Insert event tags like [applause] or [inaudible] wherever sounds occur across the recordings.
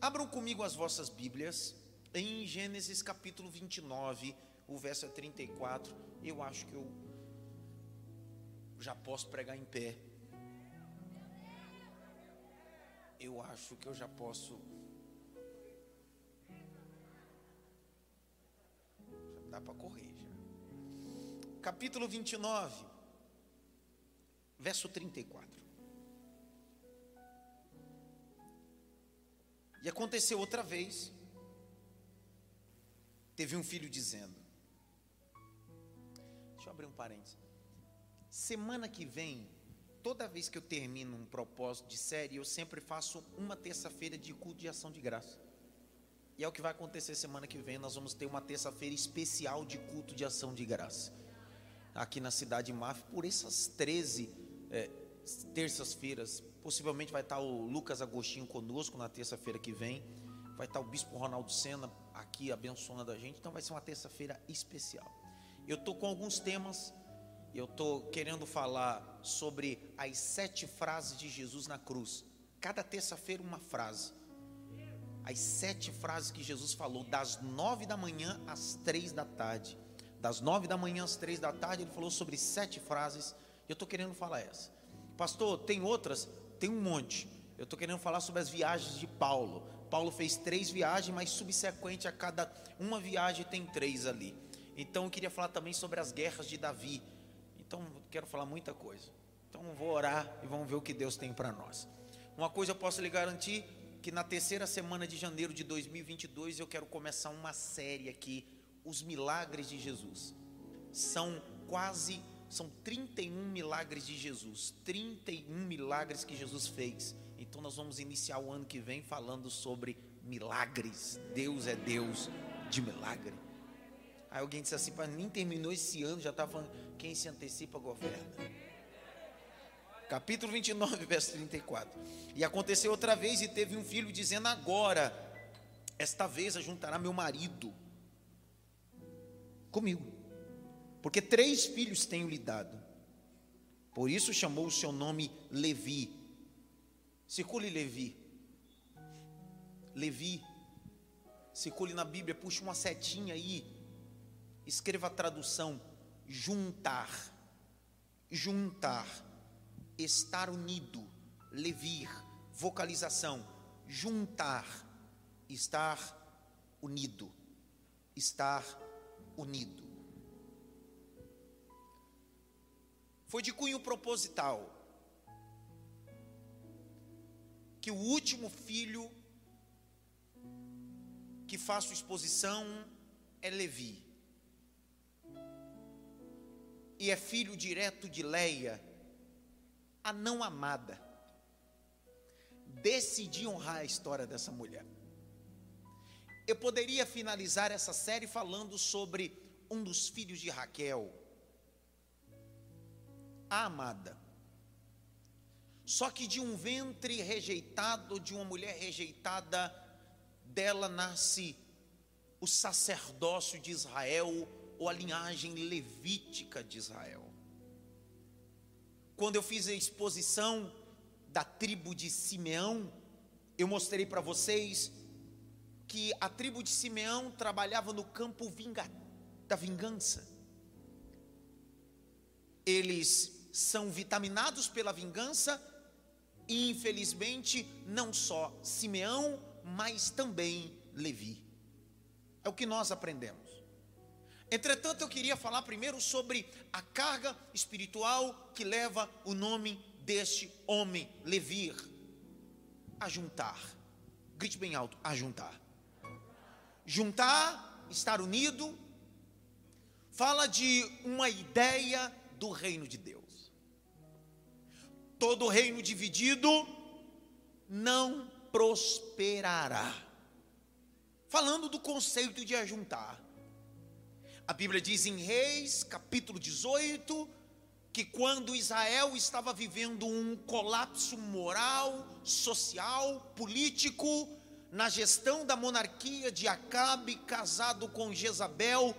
Abram comigo as vossas Bíblias em Gênesis capítulo 29, o verso 34. Eu acho que eu já posso pregar em pé. Eu acho que eu já posso. Já dá para correr já. Capítulo 29, verso 34. E aconteceu outra vez. Teve um filho dizendo. Deixa eu abrir um parênteses. Semana que vem, toda vez que eu termino um propósito de série, eu sempre faço uma terça-feira de culto de ação de graça. E é o que vai acontecer semana que vem. Nós vamos ter uma terça-feira especial de culto de ação de graça. Aqui na cidade de Maf, por essas 13 é, terças-feiras, Possivelmente vai estar o Lucas Agostinho conosco na terça-feira que vem. Vai estar o Bispo Ronaldo Sena aqui abençoando a gente. Então vai ser uma terça-feira especial. Eu estou com alguns temas. Eu estou querendo falar sobre as sete frases de Jesus na cruz. Cada terça-feira uma frase. As sete frases que Jesus falou, das nove da manhã às três da tarde. Das nove da manhã às três da tarde, ele falou sobre sete frases. Eu estou querendo falar essa. Pastor, tem outras? Tem um monte. Eu estou querendo falar sobre as viagens de Paulo. Paulo fez três viagens, mas subsequente a cada uma viagem tem três ali. Então eu queria falar também sobre as guerras de Davi. Então quero falar muita coisa. Então vou orar e vamos ver o que Deus tem para nós. Uma coisa eu posso lhe garantir que na terceira semana de janeiro de 2022 eu quero começar uma série aqui, os milagres de Jesus. São quase são 31 milagres de Jesus, 31 milagres que Jesus fez. Então nós vamos iniciar o ano que vem falando sobre milagres. Deus é Deus de milagre. Aí alguém disse assim, mas nem terminou esse ano, já está falando, quem se antecipa governa. Capítulo 29, verso 34. E aconteceu outra vez, e teve um filho dizendo: Agora, esta vez ajuntará meu marido comigo porque três filhos tenho lhe dado. Por isso chamou o seu nome Levi. Circule Levi. Levi. Circule na Bíblia, puxa uma setinha aí. Escreva a tradução: juntar. Juntar. Estar unido. Levir. Vocalização: juntar. Estar unido. Estar unido. Foi de cunho proposital. Que o último filho que faço exposição é Levi. E é filho direto de Leia, a não amada. Decidi honrar a história dessa mulher. Eu poderia finalizar essa série falando sobre um dos filhos de Raquel, amada. Só que de um ventre rejeitado, de uma mulher rejeitada, dela nasce o sacerdócio de Israel, ou a linhagem levítica de Israel. Quando eu fiz a exposição da tribo de Simeão, eu mostrei para vocês que a tribo de Simeão trabalhava no campo vinga, da vingança. Eles são vitaminados pela vingança, e infelizmente, não só Simeão, mas também Levi. É o que nós aprendemos. Entretanto, eu queria falar primeiro sobre a carga espiritual que leva o nome deste homem, Levi, a juntar. Grite bem alto, a juntar. Juntar, estar unido, fala de uma ideia do reino de Deus. Todo reino dividido não prosperará. Falando do conceito de ajuntar. A Bíblia diz em Reis, capítulo 18, que quando Israel estava vivendo um colapso moral, social, político, na gestão da monarquia de Acabe, casado com Jezabel,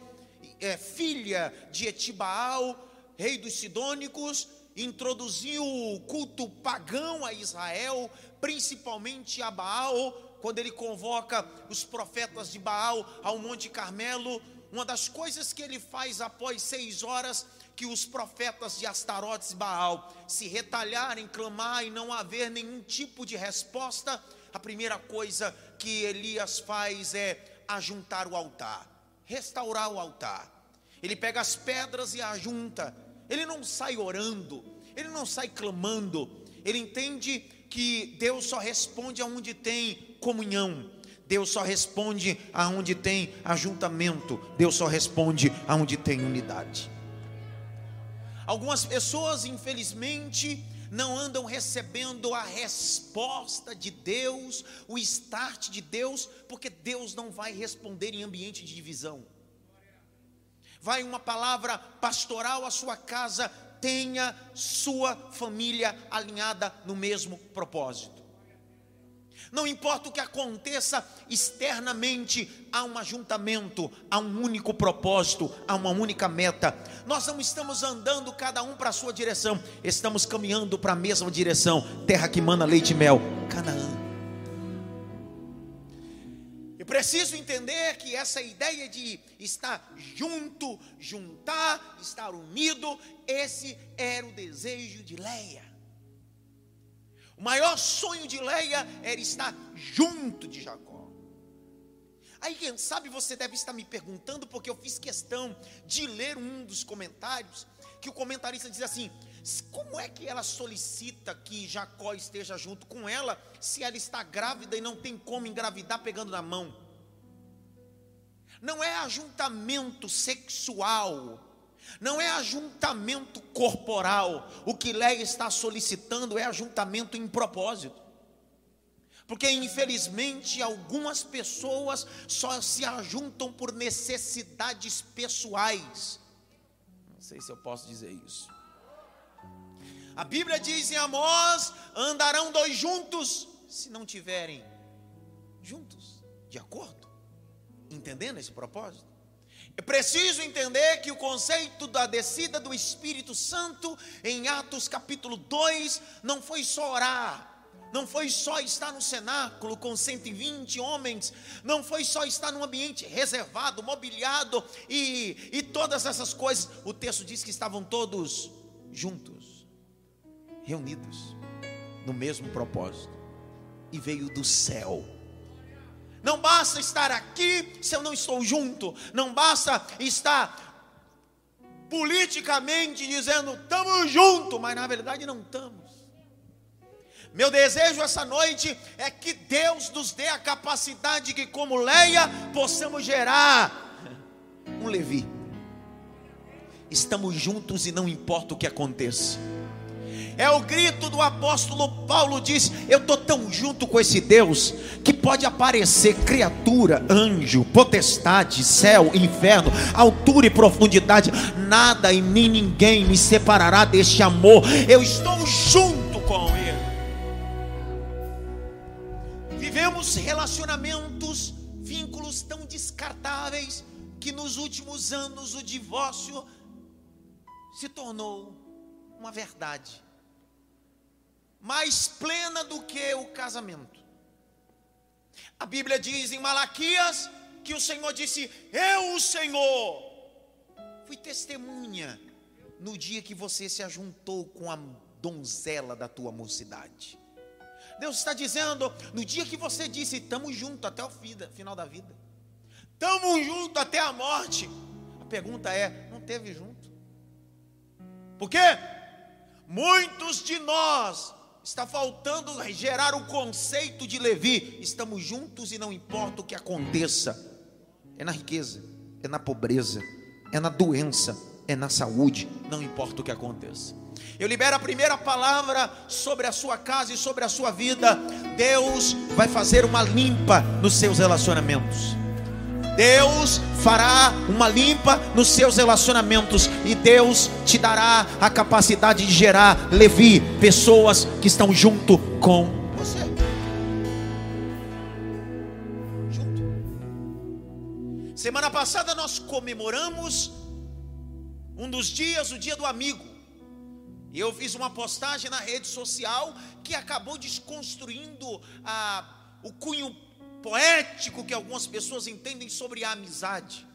é, filha de Etibaal, rei dos Sidônicos, introduziu o culto pagão a Israel, principalmente a Baal, quando ele convoca os profetas de Baal ao Monte Carmelo, uma das coisas que ele faz após seis horas que os profetas de Astarotes e Baal se retalharem, clamar e não haver nenhum tipo de resposta, a primeira coisa que Elias faz é ajuntar o altar, restaurar o altar. Ele pega as pedras e ajunta. Ele não sai orando, ele não sai clamando. Ele entende que Deus só responde aonde tem comunhão. Deus só responde aonde tem ajuntamento. Deus só responde aonde tem unidade. Algumas pessoas, infelizmente, não andam recebendo a resposta de Deus, o start de Deus, porque Deus não vai responder em ambiente de divisão. Vai uma palavra pastoral à sua casa, tenha sua família alinhada no mesmo propósito. Não importa o que aconteça externamente, há um ajuntamento, há um único propósito, há uma única meta. Nós não estamos andando cada um para a sua direção, estamos caminhando para a mesma direção. Terra que mana leite e mel, Canaã. Preciso entender que essa ideia de estar junto, juntar, estar unido, esse era o desejo de Leia. O maior sonho de Leia era estar junto de Jacó. Aí, quem sabe você deve estar me perguntando, porque eu fiz questão de ler um dos comentários, que o comentarista diz assim: como é que ela solicita que Jacó esteja junto com ela, se ela está grávida e não tem como engravidar pegando na mão? Não é ajuntamento sexual não é ajuntamento corporal. O que Leia está solicitando é ajuntamento em propósito. Porque infelizmente algumas pessoas só se ajuntam por necessidades pessoais. Não sei se eu posso dizer isso. A Bíblia diz em Amós: andarão dois juntos se não tiverem juntos, de acordo, entendendo esse propósito. É preciso entender que o conceito da descida do Espírito Santo em Atos capítulo 2 não foi só orar, não foi só estar no cenáculo com 120 homens, não foi só estar num ambiente reservado, mobiliado e, e todas essas coisas. O texto diz que estavam todos juntos, reunidos, no mesmo propósito, e veio do céu não basta estar aqui se eu não estou junto. Não basta estar politicamente dizendo estamos juntos, mas na verdade não estamos. Meu desejo essa noite é que Deus nos dê a capacidade que, como Leia, possamos gerar um Levi. Estamos juntos e não importa o que aconteça. É o grito do apóstolo Paulo diz: Eu estou tão junto com esse Deus que pode aparecer criatura, anjo, potestade, céu, inferno, altura e profundidade, nada e nem ninguém me separará deste amor. Eu estou junto com Ele. Vivemos relacionamentos, vínculos tão descartáveis que nos últimos anos o divórcio se tornou uma verdade mais plena do que o casamento. A Bíblia diz em Malaquias que o Senhor disse: Eu, o Senhor, fui testemunha no dia que você se ajuntou com a donzela da tua mocidade. Deus está dizendo, no dia que você disse, estamos juntos até o final da vida, estamos juntos até a morte. A pergunta é: não teve junto? Por quê? Muitos de nós Está faltando gerar o conceito de Levi. Estamos juntos e não importa o que aconteça. É na riqueza, é na pobreza, é na doença, é na saúde, não importa o que aconteça. Eu libero a primeira palavra sobre a sua casa e sobre a sua vida. Deus vai fazer uma limpa nos seus relacionamentos. Deus fará uma limpa nos seus relacionamentos e Deus te dará a capacidade de gerar Levi, pessoas que estão junto com você. Junto. Semana passada nós comemoramos um dos dias, o dia do amigo. E eu fiz uma postagem na rede social que acabou desconstruindo a, o cunho poético que algumas pessoas entendem sobre a amizade.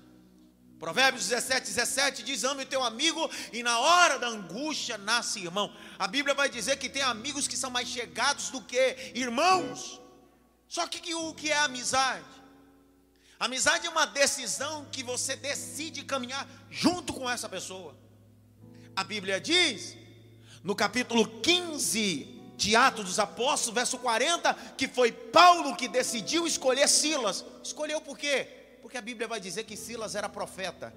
Provérbios 17, 17 diz: Ame o teu amigo, e na hora da angústia nasce irmão. A Bíblia vai dizer que tem amigos que são mais chegados do que irmãos. Só que o que é amizade? Amizade é uma decisão que você decide caminhar junto com essa pessoa. A Bíblia diz, no capítulo 15 de Atos dos Apóstolos, verso 40, que foi Paulo que decidiu escolher Silas. Escolheu por quê? Porque a Bíblia vai dizer que Silas era profeta.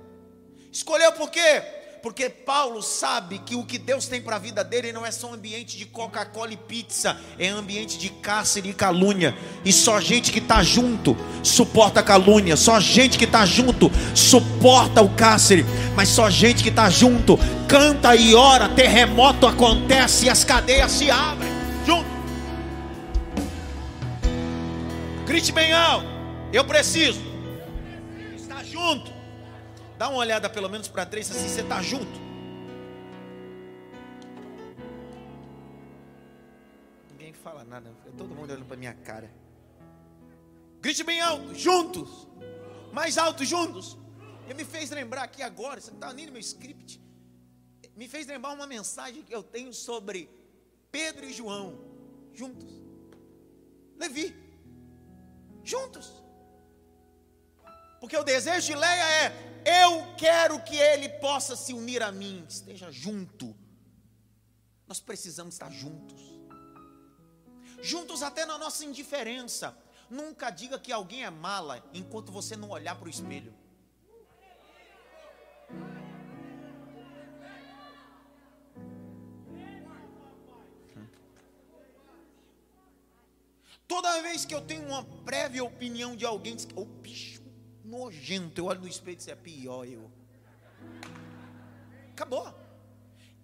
Escolheu por quê? Porque Paulo sabe que o que Deus tem para a vida dele não é só um ambiente de Coca-Cola e pizza, é ambiente de cárcere e calúnia. E só gente que está junto suporta a calúnia, só gente que está junto suporta o cárcere, mas só gente que está junto canta e ora, terremoto acontece e as cadeias se abrem. Junto. Grite bem alto. Eu preciso estar junto. Dá uma olhada pelo menos para três assim, você está junto. Ninguém fala nada, todo mundo olhando para minha cara. Grite bem alto, juntos. Mais alto, juntos. Ele me fez lembrar aqui agora, você não está nem no meu script. Me fez lembrar uma mensagem que eu tenho sobre Pedro e João, juntos. Levi, juntos. Porque o desejo de Leia é: eu quero que ele possa se unir a mim, esteja junto. Nós precisamos estar juntos. Juntos até na nossa indiferença. Nunca diga que alguém é mala enquanto você não olhar para o espelho. Toda vez que eu tenho uma prévia opinião de alguém, o oh, bicho nojento. Eu olho no espelho e disse, é pior eu. Acabou.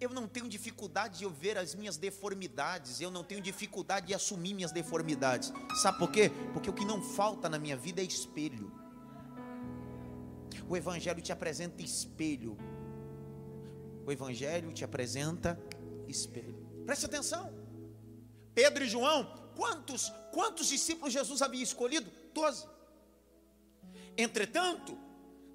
Eu não tenho dificuldade de eu ver as minhas deformidades. Eu não tenho dificuldade de assumir minhas deformidades. Sabe por quê? Porque o que não falta na minha vida é espelho. O Evangelho te apresenta espelho. O Evangelho te apresenta espelho. Preste atenção. Pedro e João, quantos, quantos discípulos Jesus havia escolhido? Doze. Entretanto,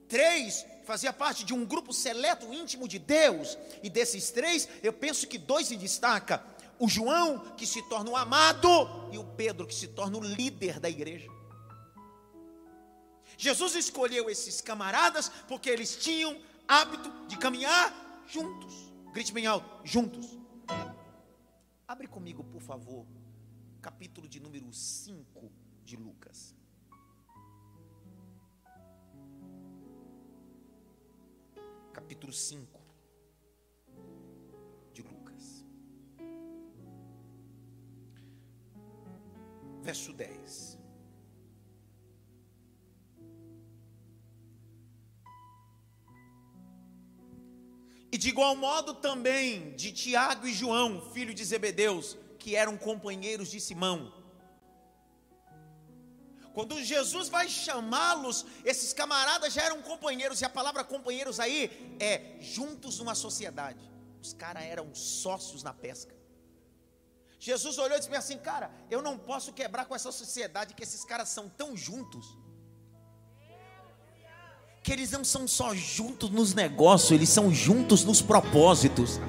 três fazia parte de um grupo seleto íntimo de Deus, e desses três, eu penso que dois se destaca: o João, que se torna o amado, e o Pedro, que se torna o líder da igreja. Jesus escolheu esses camaradas porque eles tinham hábito de caminhar juntos. Grite bem alto: juntos. Abre comigo, por favor, capítulo de número 5 de Lucas. Capítulo 5 de Lucas, verso 10. E de igual modo também de Tiago e João, filho de Zebedeus, que eram companheiros de Simão. Quando Jesus vai chamá-los, esses camaradas já eram companheiros, e a palavra companheiros aí é juntos numa sociedade. Os caras eram sócios na pesca. Jesus olhou e disse assim: Cara, eu não posso quebrar com essa sociedade que esses caras são tão juntos. Que eles não são só juntos nos negócios, eles são juntos nos propósitos.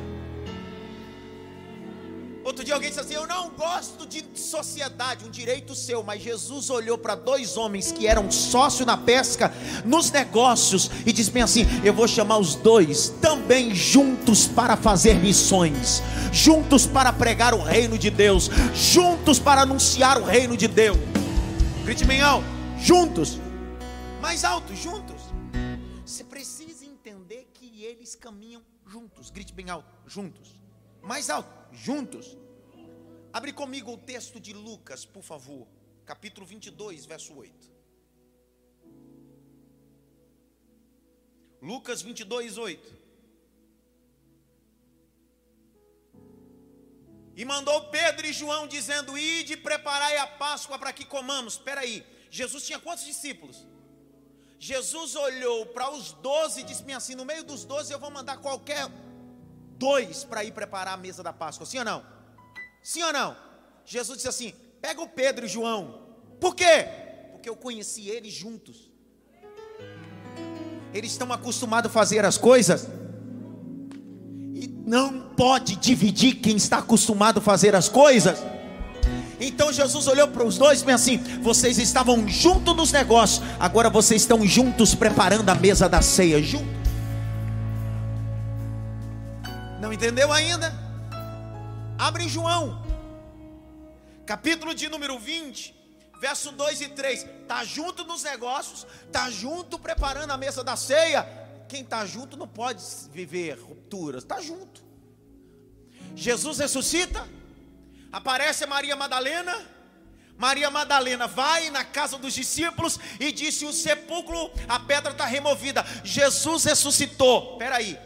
Outro dia alguém disse assim: Eu não gosto de sociedade, um direito seu. Mas Jesus olhou para dois homens que eram sócios na pesca, nos negócios, e disse bem assim: Eu vou chamar os dois também juntos para fazer missões, juntos para pregar o reino de Deus, juntos para anunciar o reino de Deus. Grite alto: juntos, mais alto, juntos. Você precisa entender que eles caminham juntos. Grite bem alto: juntos. Mais alto, juntos. Abre comigo o texto de Lucas, por favor, capítulo 22, verso 8. Lucas 22, 8. E mandou Pedro e João dizendo: Ide preparai a Páscoa para que comamos. Espera aí, Jesus tinha quantos discípulos? Jesus olhou para os doze e disse assim: No meio dos doze eu vou mandar qualquer dois para ir preparar a mesa da Páscoa, sim ou não? Sim ou não? Jesus disse assim: pega o Pedro e João. Por quê? Porque eu conheci eles juntos. Eles estão acostumados a fazer as coisas e não pode dividir quem está acostumado a fazer as coisas. Então Jesus olhou para os dois e pensou assim: vocês estavam juntos nos negócios, agora vocês estão juntos preparando a mesa da ceia. Junto. Não entendeu ainda? Abre em João, capítulo de número 20, verso 2 e 3. Está junto nos negócios, está junto preparando a mesa da ceia. Quem está junto não pode viver rupturas, está junto. Jesus ressuscita, aparece Maria Madalena. Maria Madalena vai na casa dos discípulos e disse: O sepulcro, a pedra está removida. Jesus ressuscitou. Espera aí,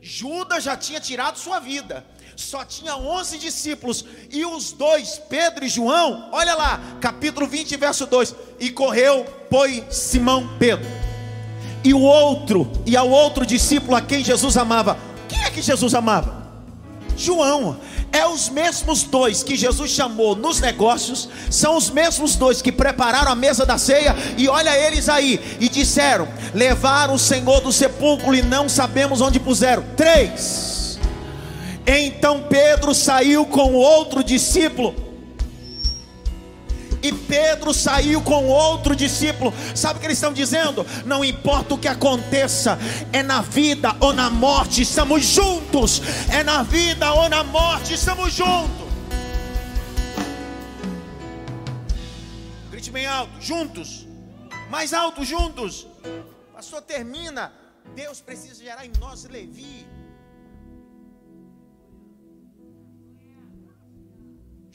Judas já tinha tirado sua vida só tinha 11 discípulos, e os dois, Pedro e João, olha lá, capítulo 20, verso 2: E correu, pois Simão Pedro, e o outro, e ao outro discípulo a quem Jesus amava, quem é que Jesus amava? João, é os mesmos dois que Jesus chamou nos negócios, são os mesmos dois que prepararam a mesa da ceia, e olha eles aí, e disseram: levaram o Senhor do sepulcro e não sabemos onde puseram. Três. Então Pedro saiu com outro discípulo. E Pedro saiu com outro discípulo. Sabe o que eles estão dizendo? Não importa o que aconteça, é na vida ou na morte, estamos juntos. É na vida ou na morte, estamos juntos. Grite bem alto, juntos. Mais alto, juntos. Pastor, termina. Deus precisa gerar em nós Levi.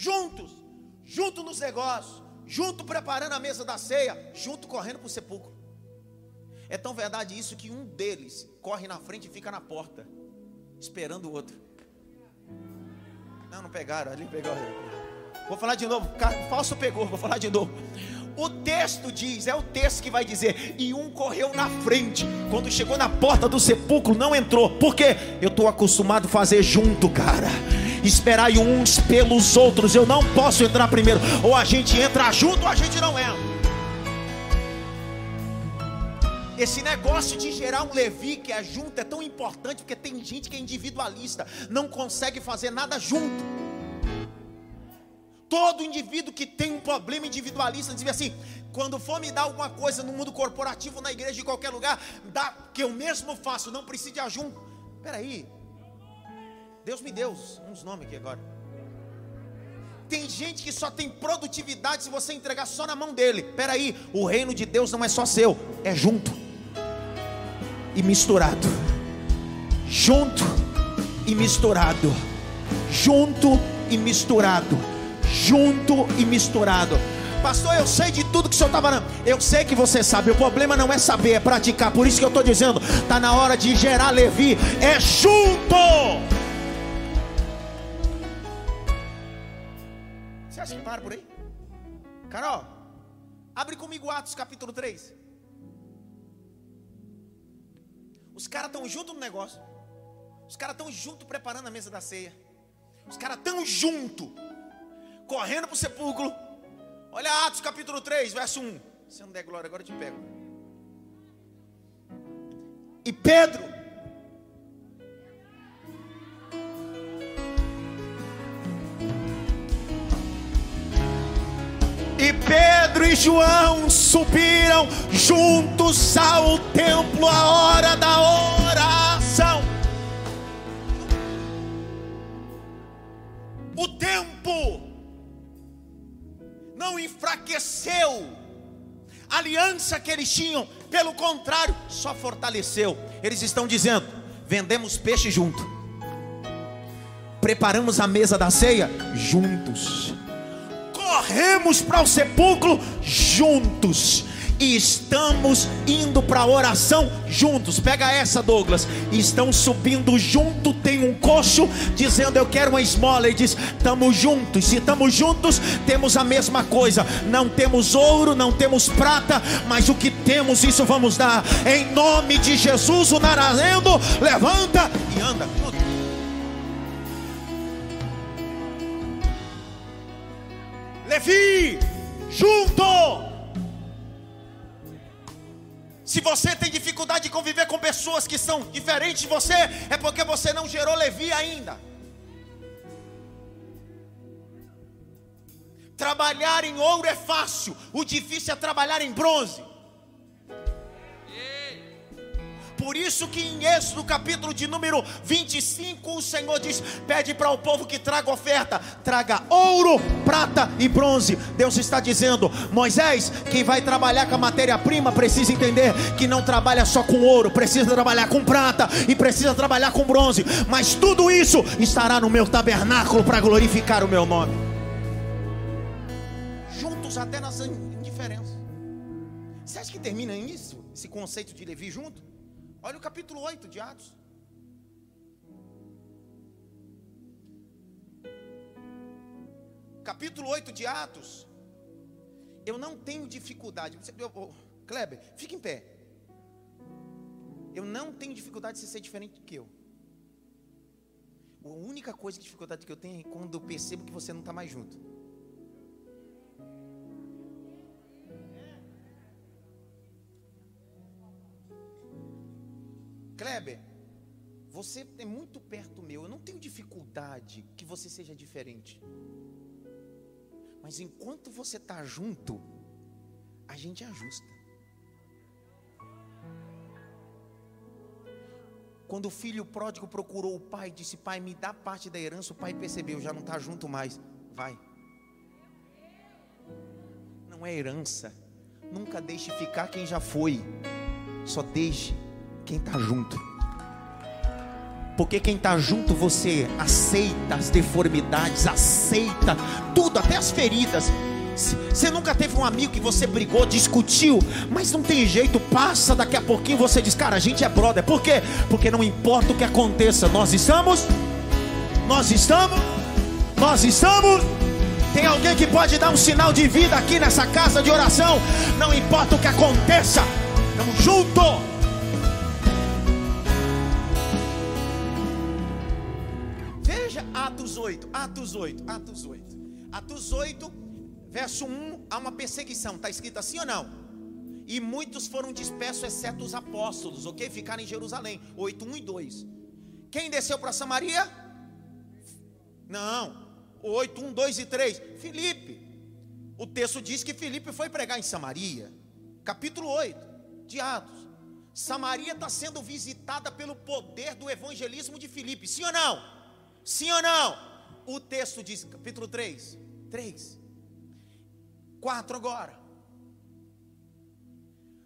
Juntos, junto nos negócios, junto preparando a mesa da ceia, junto correndo para o sepulcro. É tão verdade isso que um deles corre na frente e fica na porta, esperando o outro. Não, não pegaram, ali pegou. Vou falar de novo, falso pegou, vou falar de novo. O texto diz, é o texto que vai dizer, e um correu na frente, quando chegou na porta do sepulcro, não entrou, porque eu estou acostumado a fazer junto, cara esperai uns pelos outros. Eu não posso entrar primeiro. Ou a gente entra junto ou a gente não entra. Esse negócio de gerar um Levi que é junto é tão importante porque tem gente que é individualista, não consegue fazer nada junto. Todo indivíduo que tem um problema individualista diz assim: quando for me dar alguma coisa no mundo corporativo, na igreja, em qualquer lugar, dá que eu mesmo faço, não precisa de ajunto. Peraí, Deus me deu uns nomes aqui agora. Tem gente que só tem produtividade se você entregar só na mão dele. Peraí, o reino de Deus não é só seu, é junto e misturado. Junto e misturado. Junto e misturado. Junto e misturado. Pastor, eu sei de tudo que o senhor está falando. Eu sei que você sabe. O problema não é saber, é praticar. Por isso que eu estou dizendo: está na hora de gerar Levi. É junto. Que para por aí? Carol, abre comigo Atos capítulo 3. Os caras estão junto no negócio. Os caras estão junto preparando a mesa da ceia. Os caras estão junto, correndo para o sepulcro. Olha Atos capítulo 3, verso 1. Se não der glória, agora eu te pego. E Pedro E Pedro e João subiram juntos ao templo a hora da oração. O tempo não enfraqueceu a aliança que eles tinham, pelo contrário, só fortaleceu. Eles estão dizendo: vendemos peixe junto, preparamos a mesa da ceia juntos corremos para o sepulcro juntos e estamos indo para a oração juntos. Pega essa, Douglas. Estão subindo junto. Tem um coxo dizendo: Eu quero uma esmola. E diz: Estamos juntos. Se estamos juntos, temos a mesma coisa. Não temos ouro, não temos prata, mas o que temos, isso vamos dar. Em nome de Jesus, o Narazendo levanta e anda. Levi junto. Se você tem dificuldade de conviver com pessoas que são diferentes de você, é porque você não gerou Levi ainda. Trabalhar em ouro é fácil, o difícil é trabalhar em bronze. Por isso que em Êxodo capítulo de número 25, o Senhor diz: pede para o povo que traga oferta, traga ouro, prata e bronze. Deus está dizendo: Moisés, quem vai trabalhar com a matéria-prima precisa entender que não trabalha só com ouro, precisa trabalhar com prata e precisa trabalhar com bronze. Mas tudo isso estará no meu tabernáculo para glorificar o meu nome. Juntos até nas indiferenças. Você acha que termina isso? Esse conceito de Levi junto? Olha o capítulo 8 de Atos. Capítulo 8 de Atos. Eu não tenho dificuldade. Kleber, fique em pé. Eu não tenho dificuldade de ser diferente do que eu. A única coisa de dificuldade que eu tenho é quando eu percebo que você não está mais junto. Kleber, você é muito perto meu. Eu não tenho dificuldade que você seja diferente. Mas enquanto você está junto, a gente ajusta. Quando o filho pródigo procurou o pai, disse: Pai, me dá parte da herança. O pai percebeu, já não está junto mais. Vai. Não é herança. Nunca deixe ficar quem já foi. Só deixe quem está junto. Porque quem está junto você aceita as deformidades, aceita tudo, até as feridas. Você nunca teve um amigo que você brigou, discutiu, mas não tem jeito, passa daqui a pouquinho você diz, cara, a gente é brother. Por quê? Porque não importa o que aconteça, nós estamos, nós estamos, nós estamos. Tem alguém que pode dar um sinal de vida aqui nessa casa de oração? Não importa o que aconteça, estamos juntos. Atos 8, Atos 8, Atos 8. Atos 8, verso 1, há uma perseguição, está escrito assim ou não? E muitos foram dispersos, exceto os apóstolos, ok? Ficaram em Jerusalém, 8, 1 e 2. Quem desceu para Samaria? Não, 8, 1, 2 e 3. Filipe. O texto diz que Filipe foi pregar em Samaria, capítulo 8 de Atos. Samaria está sendo visitada pelo poder do evangelismo de Filipe, sim ou não? Sim ou não? O texto diz, capítulo 3, 3, 4 agora.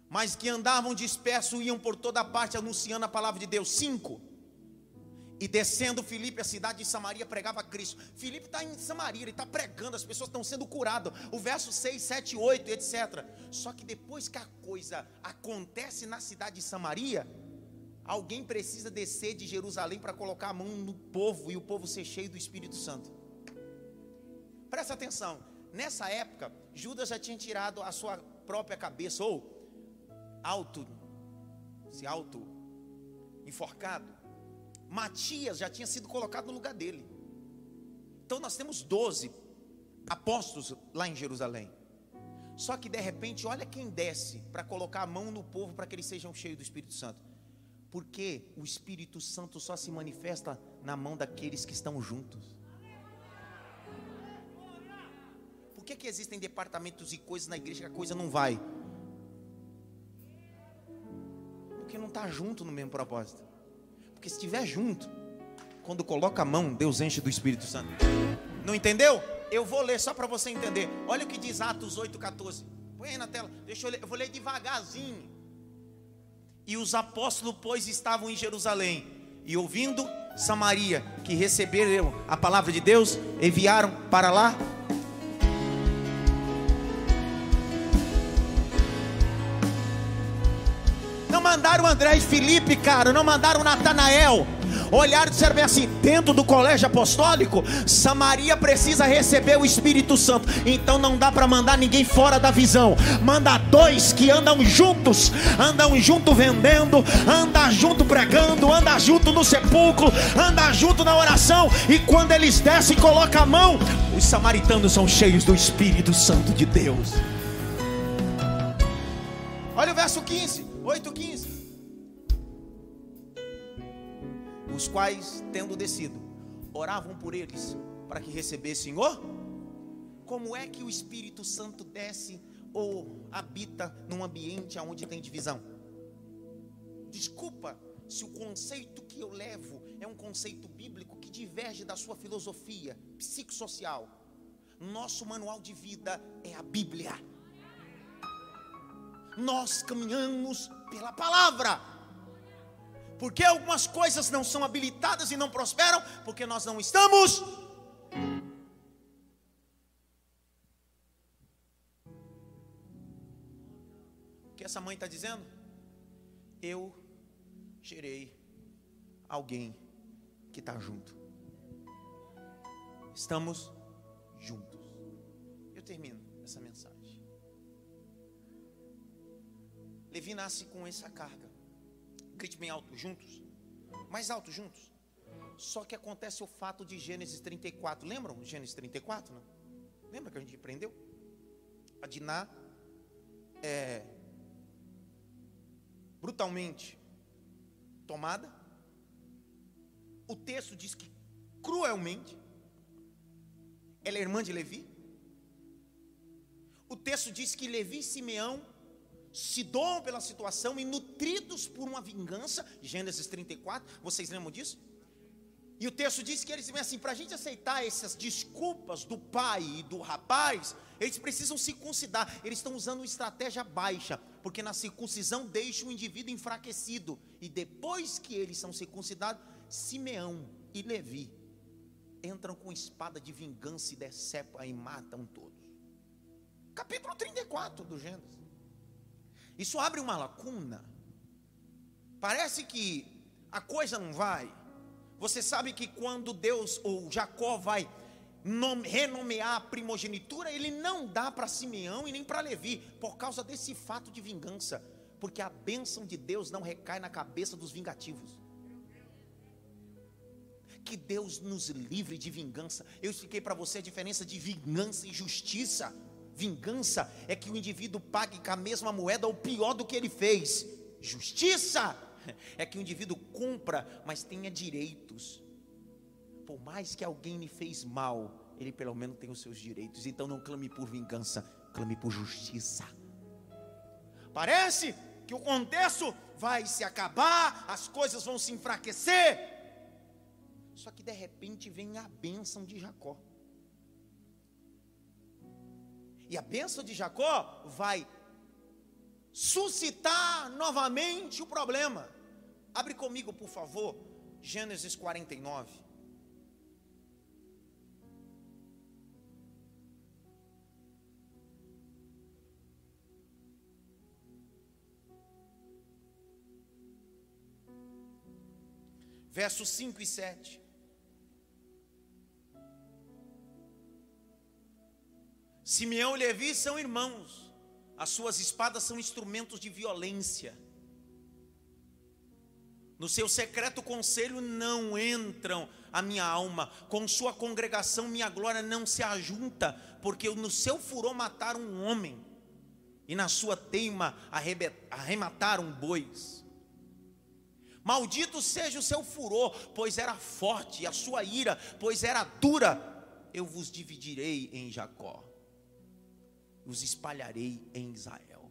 Mas que andavam dispersos, iam por toda parte anunciando a palavra de Deus. 5. E descendo Filipe, a cidade de Samaria, pregava Cristo. Filipe está em Samaria, ele está pregando, as pessoas estão sendo curadas. O verso 6, 7, 8, etc. Só que depois que a coisa acontece na cidade de Samaria, Alguém precisa descer de Jerusalém para colocar a mão no povo e o povo ser cheio do Espírito Santo. Presta atenção, nessa época, Judas já tinha tirado a sua própria cabeça, ou alto, se alto, enforcado. Matias já tinha sido colocado no lugar dele. Então nós temos 12 apóstolos lá em Jerusalém. Só que de repente, olha quem desce para colocar a mão no povo para que eles sejam cheios do Espírito Santo. Porque o Espírito Santo só se manifesta na mão daqueles que estão juntos. Por que, que existem departamentos e coisas na igreja que a coisa não vai? Porque não está junto no mesmo propósito. Porque se estiver junto, quando coloca a mão, Deus enche do Espírito Santo. Não entendeu? Eu vou ler só para você entender. Olha o que diz Atos 8,14. Põe aí na tela. Deixa eu ler. Eu vou ler devagarzinho. E os apóstolos, pois, estavam em Jerusalém, e ouvindo Samaria, que receberam a palavra de Deus, enviaram para lá. Não mandaram André e Felipe, cara, não mandaram Natanael olharam e disseram bem assim: dentro do colégio apostólico, Samaria precisa receber o Espírito Santo, então não dá para mandar ninguém fora da visão. Manda dois que andam juntos, andam junto vendendo, andam junto pregando, andam junto no sepulcro, andam junto na oração, e quando eles descem e colocam a mão, os samaritanos são cheios do Espírito Santo de Deus. Olha o verso 15. 8,15. Os quais, tendo descido, oravam por eles para que recebessem o. Como é que o Espírito Santo desce ou habita num ambiente onde tem divisão? Desculpa se o conceito que eu levo é um conceito bíblico que diverge da sua filosofia psicossocial. Nosso manual de vida é a Bíblia. Nós caminhamos pela palavra. Porque algumas coisas não são habilitadas e não prosperam, porque nós não estamos. O que essa mãe está dizendo? Eu gerei alguém que está junto. Estamos juntos. Eu termino essa mensagem. Levi nasce com essa carga. Grite bem alto, juntos. Mais alto, juntos. Só que acontece o fato de Gênesis 34. Lembram Gênesis 34? Não? Lembra que a gente aprendeu? A Diná é brutalmente tomada. O texto diz que cruelmente. Ela é irmã de Levi. O texto diz que Levi e Simeão se doam pela situação e nutridos por uma vingança. Gênesis 34, vocês lembram disso? E o texto diz que eles assim: para a gente aceitar essas desculpas do pai e do rapaz, eles precisam circuncidar. Eles estão usando uma estratégia baixa, porque na circuncisão deixa o indivíduo enfraquecido. E depois que eles são circuncidados, Simeão e Levi entram com espada de vingança e decepam e matam todos. Capítulo 34 do Gênesis. Isso abre uma lacuna. Parece que a coisa não vai. Você sabe que quando Deus ou Jacó vai nome, renomear a primogenitura, ele não dá para Simeão e nem para Levi, por causa desse fato de vingança, porque a bênção de Deus não recai na cabeça dos vingativos. Que Deus nos livre de vingança. Eu expliquei para você a diferença de vingança e justiça. Vingança é que o indivíduo pague com a mesma moeda ou pior do que ele fez. Justiça [laughs] é que o indivíduo cumpra, mas tenha direitos por mais que alguém me fez mal, ele pelo menos tem os seus direitos. Então não clame por vingança, clame por justiça. Parece que o contexto vai se acabar, as coisas vão se enfraquecer. Só que de repente vem a bênção de Jacó. E a bênção de Jacó vai suscitar novamente o problema. Abre comigo, por favor, Gênesis 49. versos 5 e 7. Simeão e Levi são irmãos, as suas espadas são instrumentos de violência. No seu secreto conselho não entram a minha alma, com sua congregação minha glória não se ajunta, porque no seu furor mataram um homem, e na sua teima arremataram bois. Maldito seja o seu furor, pois era forte, e a sua ira, pois era dura. Eu vos dividirei em Jacó, os espalharei em Israel.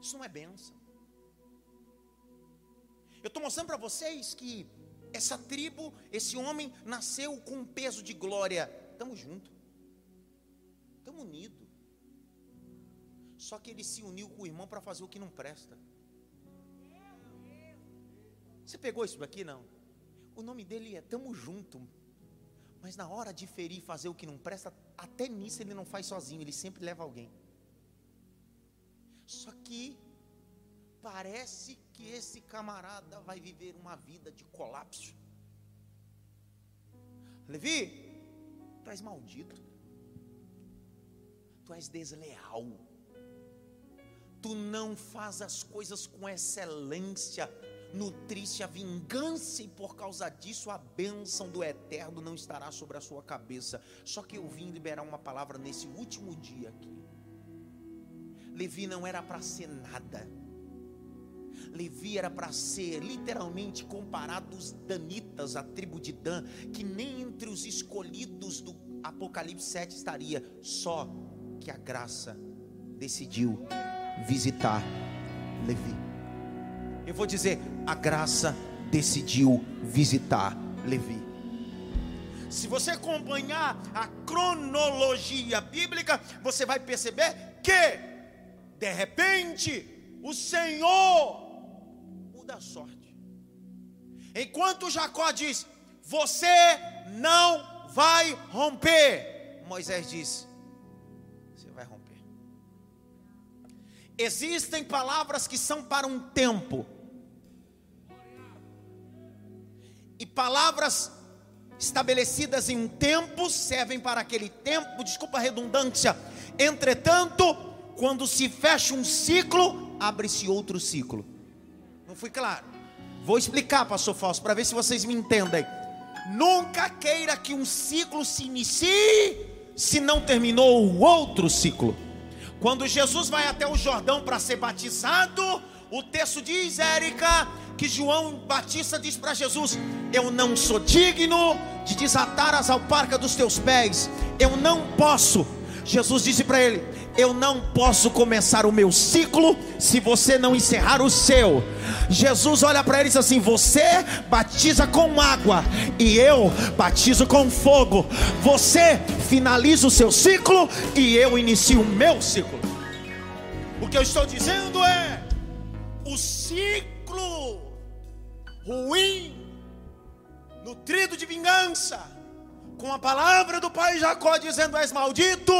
Isso não é benção. Eu estou mostrando para vocês que essa tribo, esse homem nasceu com um peso de glória. Estamos juntos, estamos unidos. Só que ele se uniu com o irmão para fazer o que não presta. Você pegou isso daqui? Não. O nome dele é Tamo Junto. Mas na hora de ferir fazer o que não presta, até nisso ele não faz sozinho, ele sempre leva alguém. Só que parece que esse camarada vai viver uma vida de colapso. Levi, tu és maldito. Tu és desleal. Tu não faz as coisas com excelência nutrisse a vingança, e por causa disso a bênção do eterno não estará sobre a sua cabeça. Só que eu vim liberar uma palavra nesse último dia aqui. Levi não era para ser nada. Levi era para ser literalmente comparado aos danitas, a tribo de Dan, que nem entre os escolhidos do Apocalipse 7 estaria, só que a graça decidiu visitar Levi. Eu vou dizer, a graça decidiu visitar Levi. Se você acompanhar a cronologia bíblica, você vai perceber que, de repente, o Senhor muda a sorte. Enquanto Jacó diz: Você não vai romper, Moisés diz: Você vai romper. Existem palavras que são para um tempo, e palavras estabelecidas em um tempo servem para aquele tempo, desculpa a redundância. Entretanto, quando se fecha um ciclo, abre-se outro ciclo. Não fui claro? Vou explicar, pastor Fausto, para ver se vocês me entendem. Nunca queira que um ciclo se inicie se não terminou o outro ciclo. Quando Jesus vai até o Jordão para ser batizado, o texto diz, Érica, que João Batista diz para Jesus: Eu não sou digno de desatar as alparcas dos teus pés, eu não posso. Jesus disse para ele: Eu não posso começar o meu ciclo se você não encerrar o seu. Jesus olha para ele e diz assim: Você batiza com água e eu batizo com fogo. Você finaliza o seu ciclo e eu inicio o meu ciclo. O que eu estou dizendo é: ciclo ruim, nutrido de vingança, com a palavra do pai Jacó dizendo: És maldito,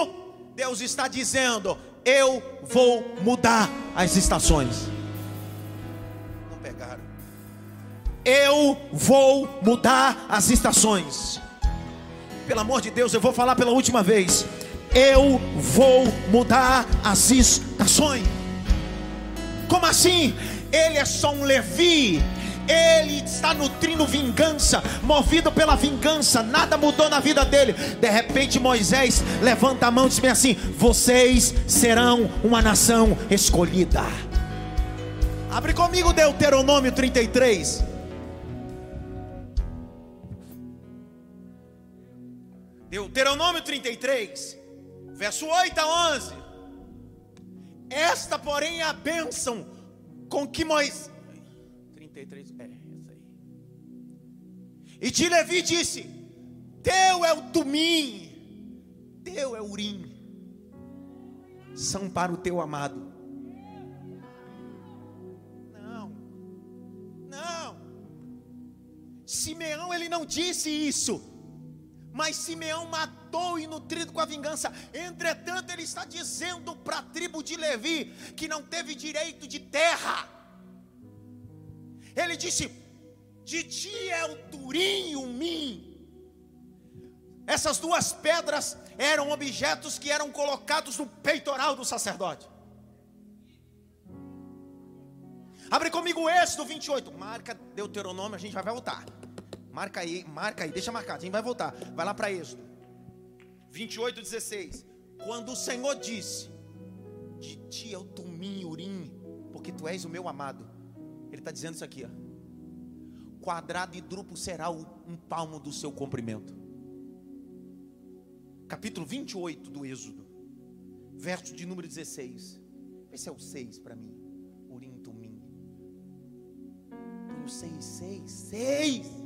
Deus está dizendo: Eu vou mudar as estações. Não pegaram. Eu vou mudar as estações. Pelo amor de Deus, eu vou falar pela última vez. Eu vou mudar as estações. Como assim? Ele é só um Levi. Ele está nutrindo vingança, movido pela vingança, nada mudou na vida dele. De repente, Moisés levanta a mão e diz assim: Vocês serão uma nação escolhida. Abre comigo Deuteronômio 33. Deuteronômio 33, verso 8 a 11. Esta, porém, é a bênção com que Moisés. 33, é, essa aí. E de Levi disse: Teu é o Tumim, teu é o Urim, são para o teu amado. Não, não. Simeão ele não disse isso. Mas Simeão matou e nutrido com a vingança. Entretanto, ele está dizendo para a tribo de Levi que não teve direito de terra. Ele disse: De ti é o Turim e o Mim. Essas duas pedras eram objetos que eram colocados no peitoral do sacerdote. Abre comigo Êxodo 28. Marca Deuteronômio, a gente vai voltar. Marca aí, marca aí, deixa marcado, a gente vai voltar. Vai lá para Êxodo 28, 16. Quando o Senhor disse: De ti o tumim urim, porque tu és o meu amado. Ele está dizendo isso aqui, ó. Quadrado e duplo será um palmo do seu comprimento. Capítulo 28 do Êxodo, verso de número 16. Esse é o 6 para mim. Urim, tumim. Põe o 6, 6, 6.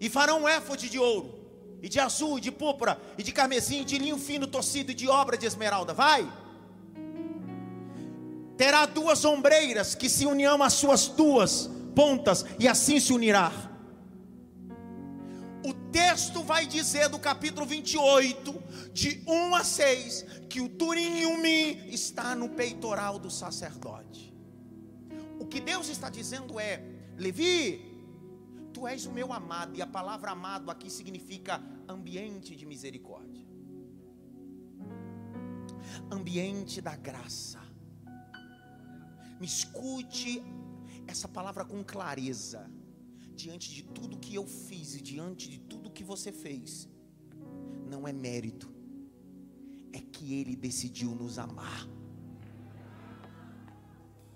E farão um éfode de ouro, e de azul, e de púrpura, e de carmesim, e de linho fino torcido, e de obra de esmeralda. Vai! Terá duas ombreiras que se unirão às suas duas pontas, e assim se unirá. O texto vai dizer do capítulo 28, de 1 a 6, que o Turim e o Mim está no peitoral do sacerdote. O que Deus está dizendo é: Levi, Tu és o meu amado, e a palavra amado aqui significa ambiente de misericórdia, ambiente da graça. Me escute essa palavra com clareza, diante de tudo que eu fiz e diante de tudo que você fez, não é mérito, é que ele decidiu nos amar.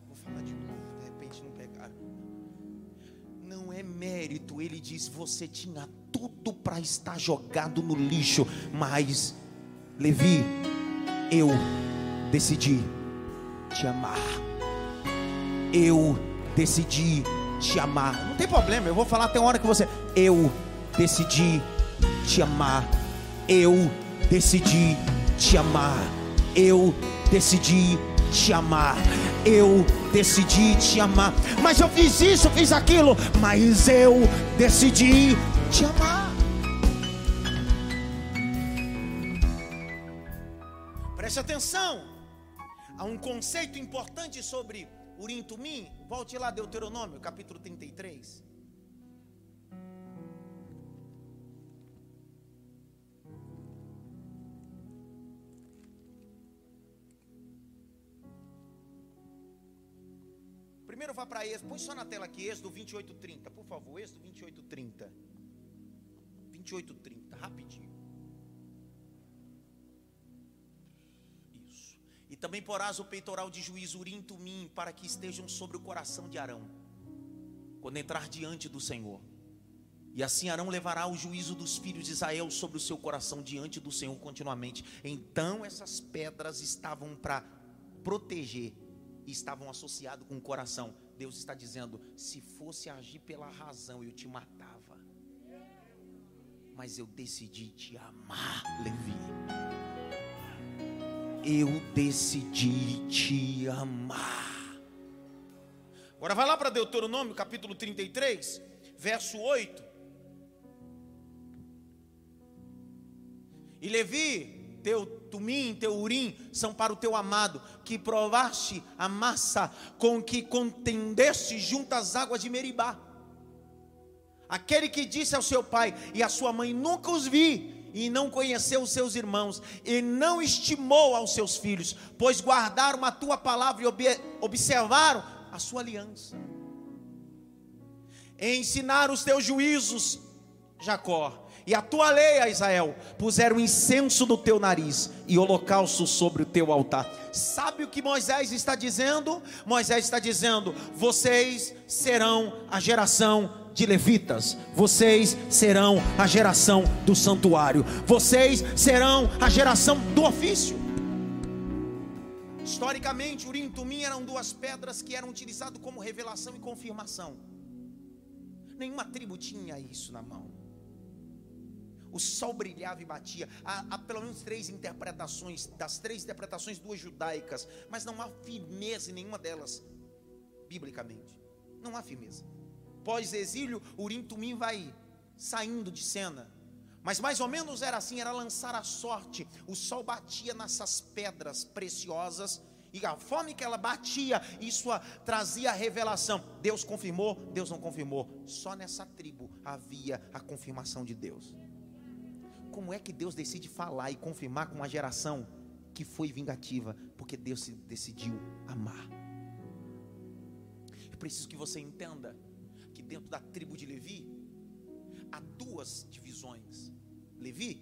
Vou falar de novo, Não é mérito, ele diz: você tinha tudo para estar jogado no lixo, mas, Levi, eu decidi te amar. Eu decidi te amar. Não tem problema, eu vou falar até a hora que você. Eu decidi te amar. Eu decidi te amar. Eu decidi te amar. Eu decidi te amar. Mas eu fiz isso, fiz aquilo. Mas eu decidi te amar. Preste atenção. Há um conceito importante sobre Urim Tumim. Volte lá, Deuteronômio, capítulo 33. Primeiro vá para Êxodo, põe só na tela aqui, Êxodo 28:30, por favor, Êxodo 28:30. 28:30, rapidinho. Isso. E também porás o peitoral de juízo Urim Tumim para que estejam sobre o coração de Arão, quando entrar diante do Senhor. E assim Arão levará o juízo dos filhos de Israel sobre o seu coração diante do Senhor continuamente. Então essas pedras estavam para proteger e estavam associados com o coração. Deus está dizendo: se fosse agir pela razão, eu te matava. Mas eu decidi te amar, Levi. Eu decidi te amar. Agora vai lá para Deuteronômio, capítulo 33, verso 8. E Levi, teu tumim, teu urim, são para o teu amado, que provaste a massa com que contendeste junto às águas de Meribá. Aquele que disse ao seu pai e à sua mãe: Nunca os vi, e não conheceu os seus irmãos, e não estimou aos seus filhos, pois guardaram a tua palavra e observaram a sua aliança. E ensinaram os teus juízos, Jacó, e a tua lei, a Israel, puseram incenso no teu nariz e holocausto sobre o teu altar. Sabe o que Moisés está dizendo? Moisés está dizendo: vocês serão a geração de levitas, vocês serão a geração do santuário, vocês serão a geração do ofício. Historicamente, Urim e Tumim eram duas pedras que eram utilizadas como revelação e confirmação. Nenhuma tribo tinha isso na mão o sol brilhava e batia. Há, há, pelo menos três interpretações, das três interpretações, duas judaicas, mas não há firmeza em nenhuma delas, biblicamente. Não há firmeza. Pós-exílio, Urim Tumim vai saindo de cena. Mas mais ou menos era assim, era lançar a sorte. O sol batia nessas pedras preciosas e a forma que ela batia, isso a, trazia a revelação. Deus confirmou, Deus não confirmou. Só nessa tribo havia a confirmação de Deus como é que Deus decide falar e confirmar com uma geração que foi vingativa? Porque Deus decidiu amar. Eu preciso que você entenda que dentro da tribo de Levi há duas divisões. Levi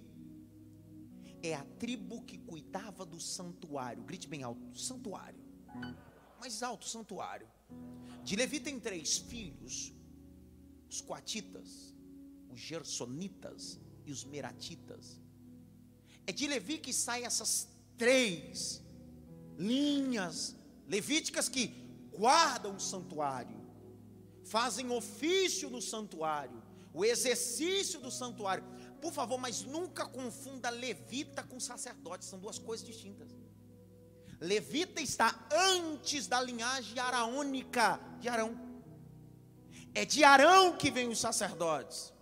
é a tribo que cuidava do santuário. Grite bem alto: santuário. Mais alto, santuário. De Levi tem três filhos: os coatitas, os gersonitas e os meratitas. É de Levi que saem essas três linhas levíticas que guardam o santuário, fazem ofício no santuário, o exercício do santuário. Por favor, mas nunca confunda levita com sacerdote, são duas coisas distintas. Levita está antes da linhagem araônica de Arão. É de Arão que vem os sacerdotes.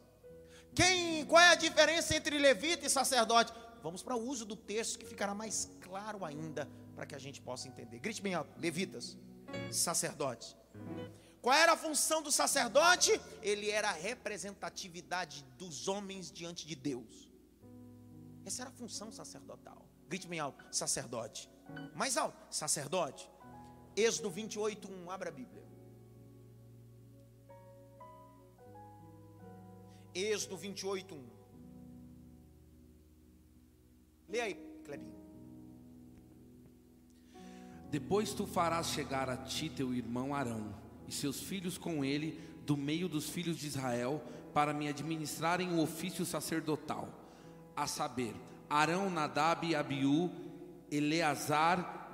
Quem, qual é a diferença entre levita e sacerdote? Vamos para o uso do texto que ficará mais claro ainda para que a gente possa entender. Grite bem alto: levitas, sacerdotes. Qual era a função do sacerdote? Ele era a representatividade dos homens diante de Deus. Essa era a função sacerdotal. Grite bem alto: sacerdote. Mais alto: sacerdote. Êxodo 28, 1. Abra a Bíblia. Êxodo 28, 1. Leia aí, Clebinho. Depois tu farás chegar a ti teu irmão Arão e seus filhos com ele do meio dos filhos de Israel para me administrarem o ofício sacerdotal, a saber, Arão, Nadab Abiú, Eleazar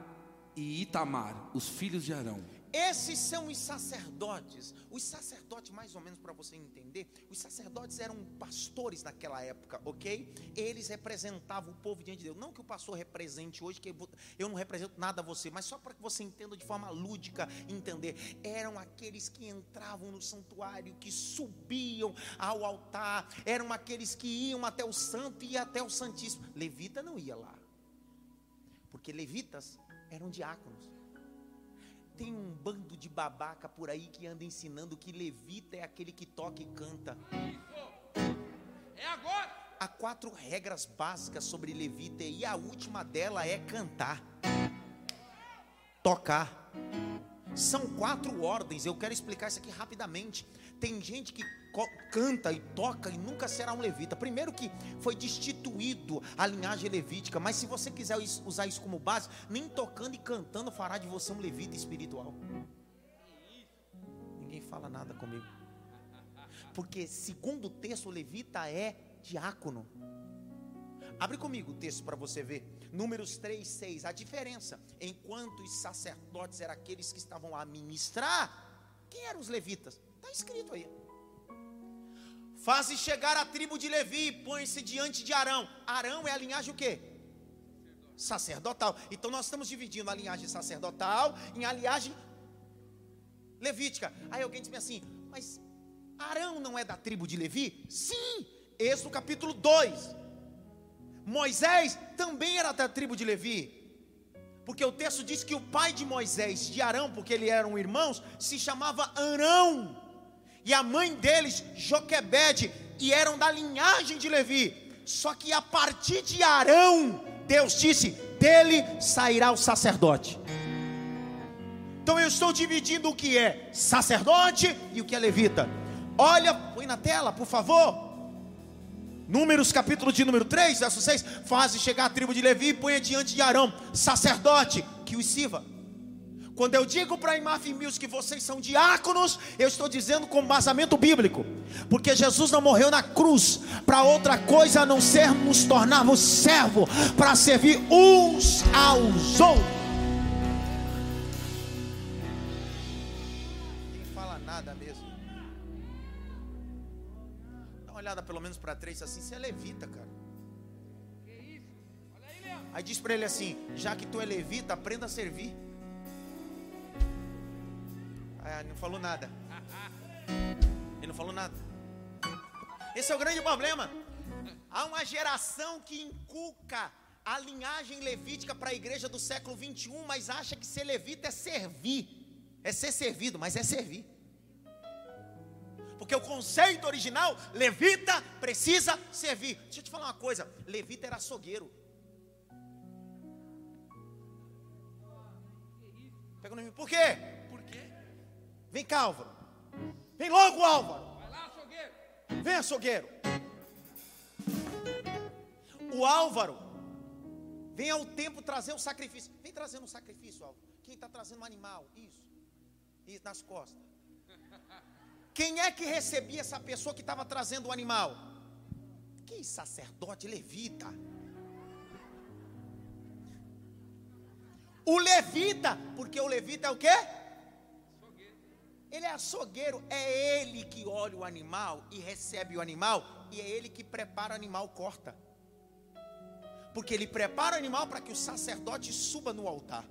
e Itamar, os filhos de Arão. Esses são os sacerdotes. Os sacerdotes, mais ou menos para você entender, os sacerdotes eram pastores naquela época, ok? Eles representavam o povo diante de Deus. Não que o pastor represente hoje, que eu não represento nada a você, mas só para que você entenda de forma lúdica, entender. Eram aqueles que entravam no santuário, que subiam ao altar, eram aqueles que iam até o santo e até o santíssimo. Levita não ia lá, porque levitas eram diáconos. Tem um bando de babaca por aí que anda ensinando que levita é aquele que toca e canta. É agora. Há quatro regras básicas sobre levita e a última dela é cantar, tocar. São quatro ordens. Eu quero explicar isso aqui rapidamente. Tem gente que canta e toca e nunca será um levita. Primeiro que foi destituído a linhagem levítica, mas se você quiser usar isso como base, nem tocando e cantando fará de você um levita espiritual. Ninguém fala nada comigo. Porque segundo o texto, o levita é diácono. Abre comigo o texto para você ver. Números 3, 6. A diferença. Enquanto os sacerdotes eram aqueles que estavam a ministrar, quem eram os levitas? Está escrito aí. Faze chegar a tribo de Levi, põe-se diante de Arão. Arão é a linhagem o quê? Sacerdotal. Então nós estamos dividindo a linhagem sacerdotal em a linhagem levítica. Aí alguém diz assim, mas Arão não é da tribo de Levi? Sim, esse o capítulo 2. Moisés também era da tribo de Levi. Porque o texto diz que o pai de Moisés, de Arão, porque eles eram irmãos, se chamava Arão e a mãe deles, Joquebede, e eram da linhagem de Levi. Só que a partir de Arão, Deus disse: dele sairá o sacerdote. Então eu estou dividindo o que é sacerdote e o que é levita. Olha, põe na tela, por favor. Números capítulo de número 3, verso 6. Faze chegar a tribo de Levi e ponha diante de Arão, sacerdote, que os sirva. Quando eu digo para Imaf Mills que vocês são diáconos, eu estou dizendo com basamento bíblico, porque Jesus não morreu na cruz para outra coisa a não ser nos tornarmos servos para servir uns aos outros. Olhada pelo menos para três assim, você é levita, cara. Aí diz para ele assim: já que tu é levita, aprenda a servir. Ah, não falou nada. [laughs] Ele não falou nada. Esse é o grande problema. Há uma geração que inculca a linhagem levítica para a igreja do século 21, mas acha que ser levita é servir. É ser servido, mas é servir. Porque o conceito original, levita precisa servir. Deixa eu te falar uma coisa: levita era açougueiro. Pega no Por quê? Vem cá, Álvaro. Vem logo, Álvaro. Vai lá, açougueiro. Vem, açougueiro. O Álvaro vem ao tempo trazer um sacrifício. Vem trazendo um sacrifício, Álvaro. Quem está trazendo um animal? Isso. Isso nas costas. Quem é que recebia essa pessoa que estava trazendo o animal? Que sacerdote levita. O levita, porque o levita é o quê? Ele é açougueiro, é ele que olha o animal e recebe o animal, e é ele que prepara o animal, corta. Porque ele prepara o animal para que o sacerdote suba no altar.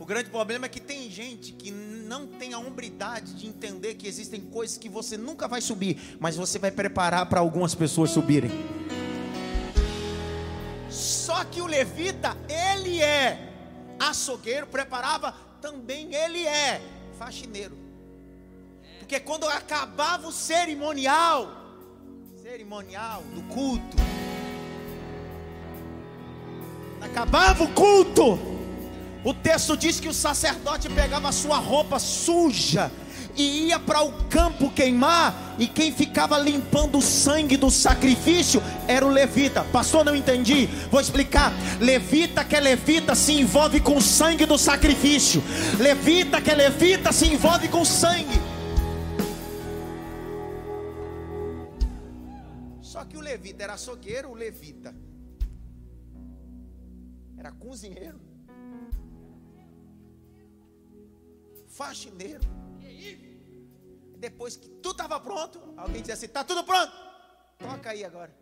O grande problema é que tem gente que não tem a hombridade de entender que existem coisas que você nunca vai subir, mas você vai preparar para algumas pessoas subirem. Só que o levita, ele é açougueiro, preparava também ele é faxineiro. Porque quando acabava o cerimonial, cerimonial do culto, acabava o culto, o texto diz que o sacerdote pegava a sua roupa suja e ia para o campo queimar, e quem ficava limpando o sangue do sacrifício era o levita. Pastor, não entendi. Vou explicar. Levita que é levita se envolve com o sangue do sacrifício. Levita que é levita se envolve com sangue. Só que o levita era açougueiro, o levita era cozinheiro, faxineiro. Depois que tudo estava pronto, alguém dizia assim: está tudo pronto, toca aí agora.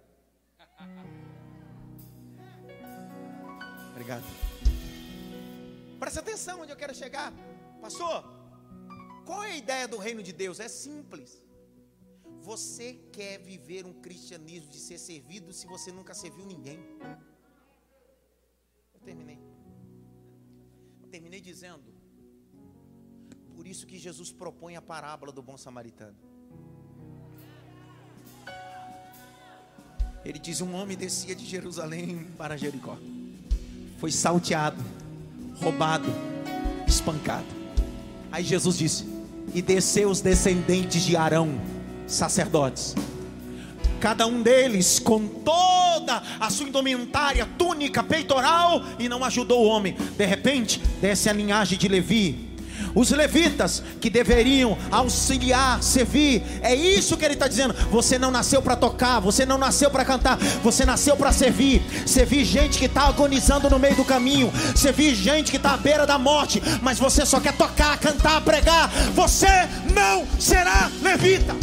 Obrigado. Presta atenção onde eu quero chegar, pastor. Qual é a ideia do reino de Deus? É simples. Você quer viver um cristianismo de ser servido se você nunca serviu ninguém? Eu terminei. Eu terminei dizendo: por isso que Jesus propõe a parábola do bom samaritano. Ele diz: um homem descia de Jerusalém para Jericó, foi salteado, roubado, espancado. Aí Jesus disse: e desceu os descendentes de Arão, sacerdotes cada um deles com toda a sua indumentária, túnica, peitoral, e não ajudou o homem. De repente, desce a linhagem de Levi. Os levitas que deveriam auxiliar, servir, é isso que ele está dizendo. Você não nasceu para tocar, você não nasceu para cantar, você nasceu para servir. Servir gente que está agonizando no meio do caminho, servir gente que está à beira da morte, mas você só quer tocar, cantar, pregar. Você não será levita.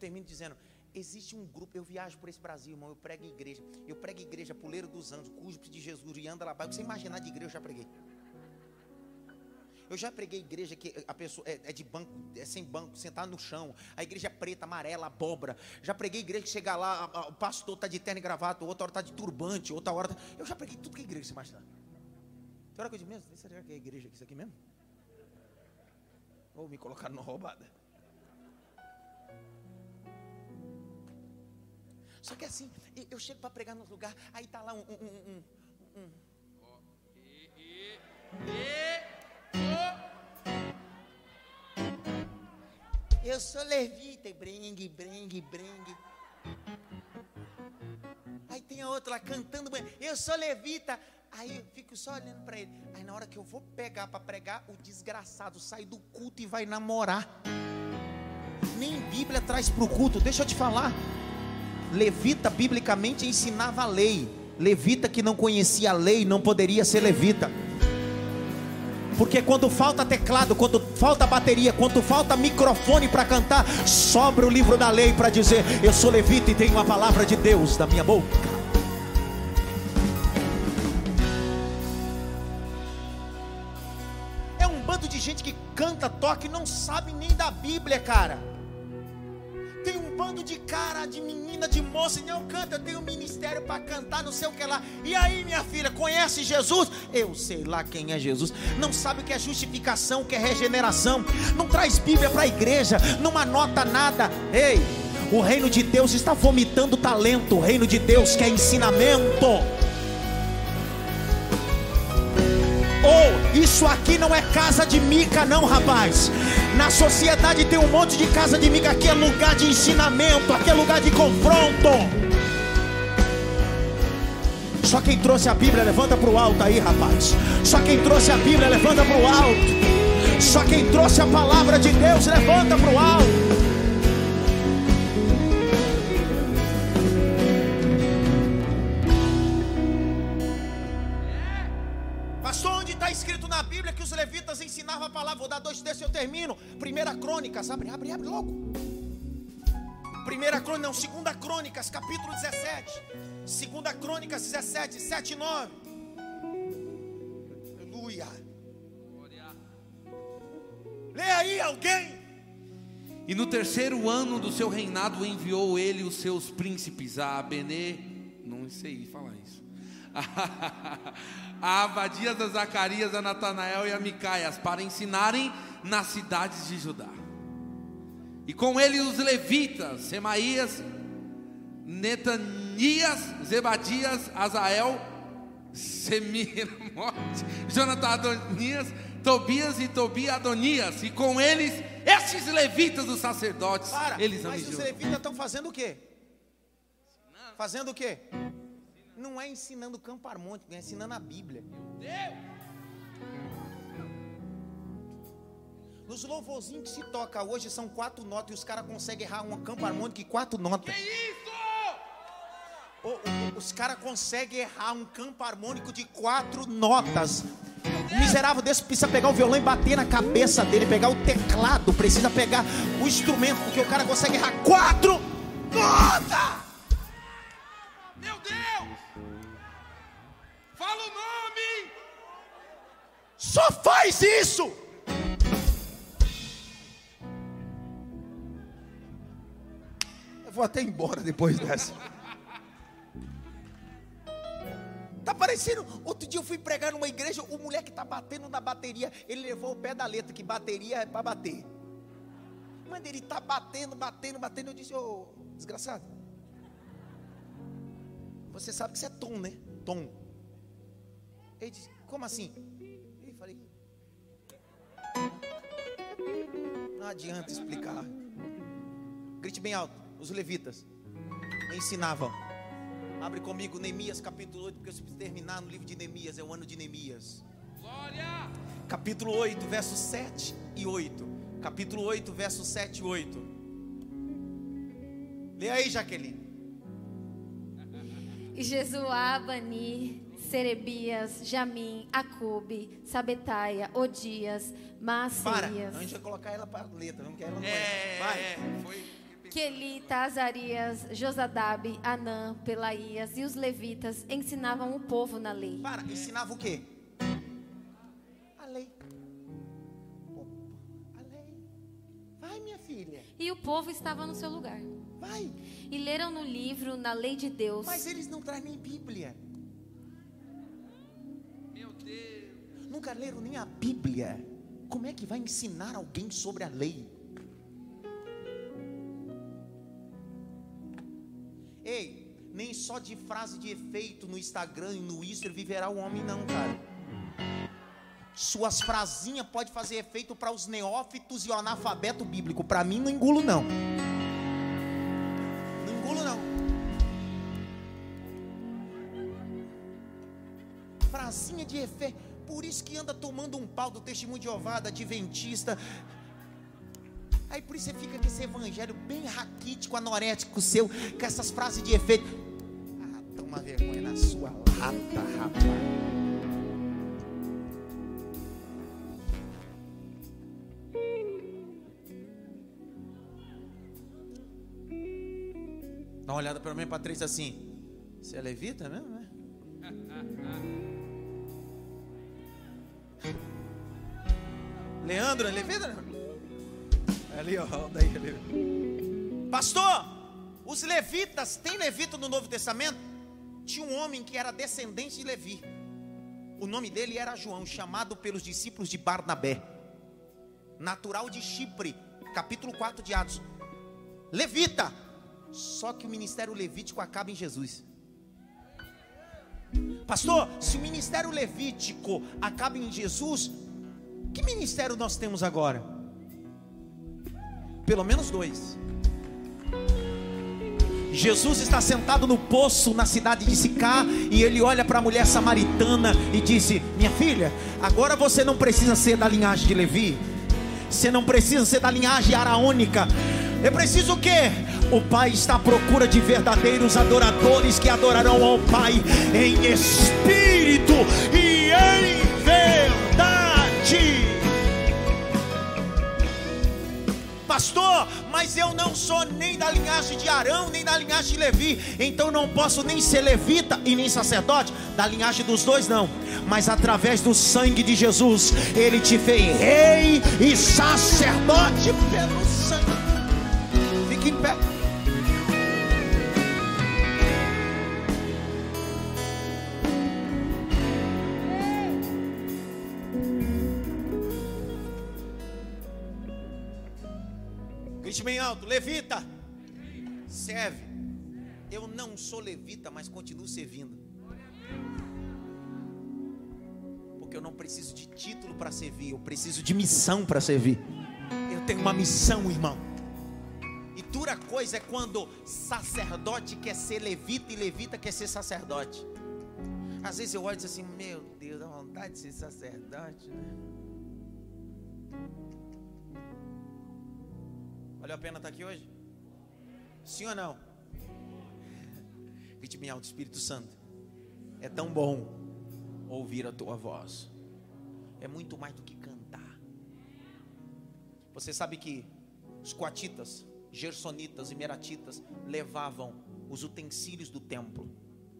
Termino dizendo: Existe um grupo, eu viajo por esse Brasil, irmão, eu prego igreja. Eu prego igreja, Puleiro dos Anjos, Cuspe de Jesus, e anda lá. Você imaginar de igreja, eu já preguei. Eu já preguei igreja que a pessoa é, é, de banco, é sem banco, sentado no chão. A igreja é preta, amarela, abóbora. Já preguei igreja que chega lá, a, a, o pastor está de terno e gravata, outra hora está de turbante, outra hora. Tá... Eu já preguei tudo que é igreja, você imaginar. Tem hora que eu digo mesmo, será que é igreja isso aqui mesmo? Ou me colocaram numa roubada. Só que assim, eu chego para pregar no lugar, aí tá lá um. um, um, um, um. Eu sou levita, bringue, bringue, bringue. Aí tem a outra lá cantando, eu sou levita. Aí eu fico só olhando para ele. Aí na hora que eu vou pegar para pregar, o desgraçado sai do culto e vai namorar. Nem Bíblia traz para o culto, deixa eu te falar. Levita, biblicamente, ensinava a lei. Levita que não conhecia a lei não poderia ser levita. Porque quando falta teclado, quando falta bateria, quando falta microfone para cantar, sobra o livro da lei para dizer: Eu sou levita e tenho a palavra de Deus na minha boca. É um bando de gente que canta, toca e não sabe nem da Bíblia, cara. De cara, de menina, de moça, e não canta, eu tenho ministério para cantar, não sei o que lá. E aí, minha filha, conhece Jesus? Eu sei lá quem é Jesus. Não sabe o que é justificação, o que é regeneração. Não traz Bíblia para a igreja, não anota nada. Ei, o reino de Deus está vomitando talento. O reino de Deus quer ensinamento. Ou oh, isso aqui não é casa de mica, não, rapaz. Na sociedade tem um monte de casa de mica. Aqui é lugar de ensinamento, aqui é lugar de confronto. Só quem trouxe a Bíblia, levanta para o alto aí, rapaz. Só quem trouxe a Bíblia, levanta para o alto. Só quem trouxe a palavra de Deus, levanta para o alto. Ensinava a palavra. Vou dar dois textos e eu termino. Primeira Crônicas, abre, abre, abre logo. Primeira Crônicas, não, Segunda Crônicas, capítulo 17. Segunda Crônicas 17, 7 e 9. Aleluia. Lê aí alguém. E no terceiro ano do seu reinado enviou ele os seus príncipes a Abenê, não sei falar isso, [laughs] a Abadias, a Zacarias, a Natanael e a Micaias para ensinarem nas cidades de Judá. E com ele os levitas, Semaías, Netanias, Zebadias, Azael, Semiramote, [laughs] Jonathan Adonias, Tobias e Tobia Adonias, e com eles esses levitas dos sacerdotes, Para, eles mas os levitas estão fazendo o quê? Fazendo o quê? Não é ensinando campo harmônico, é ensinando a Bíblia. Nos louvorzinhos que se toca hoje são quatro notas e os caras conseguem errar um campo harmônico em quatro notas. Que isso? O- o- os caras conseguem errar um campo harmônico de quatro notas. O miserável desse precisa pegar o violão e bater na cabeça dele, pegar o teclado, precisa pegar o instrumento, porque o cara consegue errar quatro notas. Só faz isso. Eu vou até embora depois dessa. Tá parecendo. Outro dia eu fui pregar numa igreja, o moleque tá batendo na bateria. Ele levou o pé da letra, que bateria é para bater. Mas ele tá batendo, batendo, batendo. Eu disse, ô, desgraçado. Você sabe que isso é tom, né? Tom. Ele disse, como assim? Não adianta explicar. Grite bem alto. Os levitas ensinavam. Abre comigo Neemias capítulo 8, porque eu preciso terminar no livro de Neemias, é o ano de Neemias. Glória! Capítulo 8, versos 7 e 8. Capítulo 8, versos 7 e 8. Lê aí, Jaqueline. E Jesuá, Bani, Serebias, Jamim, Acube, Sabetaia, Odias, Para. Maaseias, A gente vai colocar ela para letra, não quer ela não É, vai. é, foi. Quelita, Azarias, Josadabe, Anã, Pelaías e os levitas ensinavam o povo na lei. Para, ensinava o quê? A lei. A lei. Vai, minha filha. E o povo estava no seu lugar. Vai. E leram no livro, na lei de Deus, Mas eles não trazem nem Bíblia. Deus! Nunca leram nem a Bíblia. Como é que vai ensinar alguém sobre a lei? Ei, nem só de frase de efeito no Instagram e no Insta viverá o homem, não, cara. Suas frasinhas pode fazer efeito para os neófitos e o analfabeto bíblico. Para mim, não engulo. Não De efeito. Por isso que anda tomando um pau do testemunho de Jeová, da adventista. Aí por isso você fica com esse evangelho bem raquítico, anorético seu, com essas frases de efeito. Ah, toma vergonha na sua lata, rapaz. Dá uma olhada para mim, Patrícia, assim. Você é levita mesmo, né? [laughs] Leandro, levita? ali, ó, daí, ali. Pastor, os levitas, tem levita no Novo Testamento? Tinha um homem que era descendente de Levi. O nome dele era João, chamado pelos discípulos de Barnabé. Natural de Chipre, capítulo 4 de Atos. Levita. Só que o ministério levítico acaba em Jesus. Pastor, se o ministério levítico acaba em Jesus, que ministério nós temos agora? Pelo menos dois. Jesus está sentado no poço na cidade de Sicá e ele olha para a mulher samaritana e disse: Minha filha, agora você não precisa ser da linhagem de Levi, você não precisa ser da linhagem araônica. É preciso o quê? O Pai está à procura de verdadeiros adoradores que adorarão ao Pai em espírito e em pastor, mas eu não sou nem da linhagem de Arão, nem da linhagem de Levi, então não posso nem ser levita e nem sacerdote. Da linhagem dos dois, não, mas através do sangue de Jesus, ele te fez rei e sacerdote pelo sangue. Fique em pé. Grite bem alto, levita, serve. Eu não sou levita, mas continuo servindo. Porque eu não preciso de título para servir, eu preciso de missão para servir. Eu tenho uma missão, irmão. E dura coisa é quando sacerdote quer ser levita e levita quer ser sacerdote. Às vezes eu olho e digo assim: Meu Deus, dá vontade de ser sacerdote, né? Valeu a pena estar aqui hoje? Sim ou não? Grite bem alto, Espírito Santo. É tão bom ouvir a tua voz. É muito mais do que cantar. Você sabe que os coatitas, gersonitas e meratitas levavam os utensílios do templo,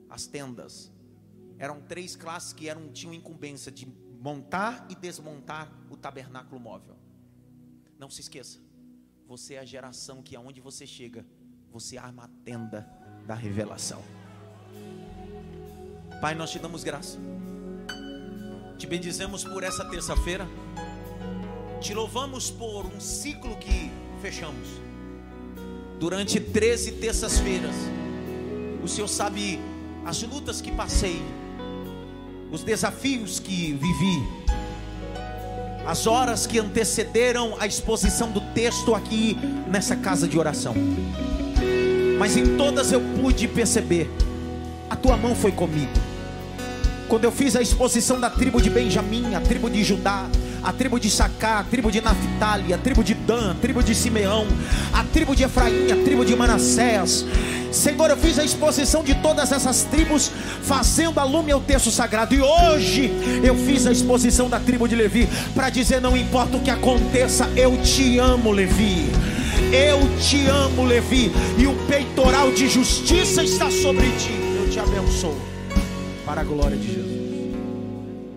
as tendas. Eram três classes que eram, tinham incumbência de montar e desmontar o tabernáculo móvel. Não se esqueça você é a geração que aonde você chega, você arma a tenda da revelação. Pai, nós te damos graça. Te bendizemos por essa terça-feira. Te louvamos por um ciclo que fechamos. Durante 13 terças-feiras, o Senhor sabe as lutas que passei, os desafios que vivi as horas que antecederam a exposição do texto aqui nessa casa de oração. Mas em todas eu pude perceber, a tua mão foi comigo. Quando eu fiz a exposição da tribo de Benjamim, a tribo de Judá, a tribo de Sacá, a tribo de Naphtali, a tribo de Dan, a tribo de Simeão, a tribo de Efraim, a tribo de Manassés. Senhor, eu fiz a exposição de todas essas tribos, fazendo a lume ao texto sagrado. E hoje eu fiz a exposição da tribo de Levi, para dizer: não importa o que aconteça, eu te amo, Levi. Eu te amo, Levi, e o peitoral de justiça está sobre ti. Eu te abençoo, para a glória de Jesus.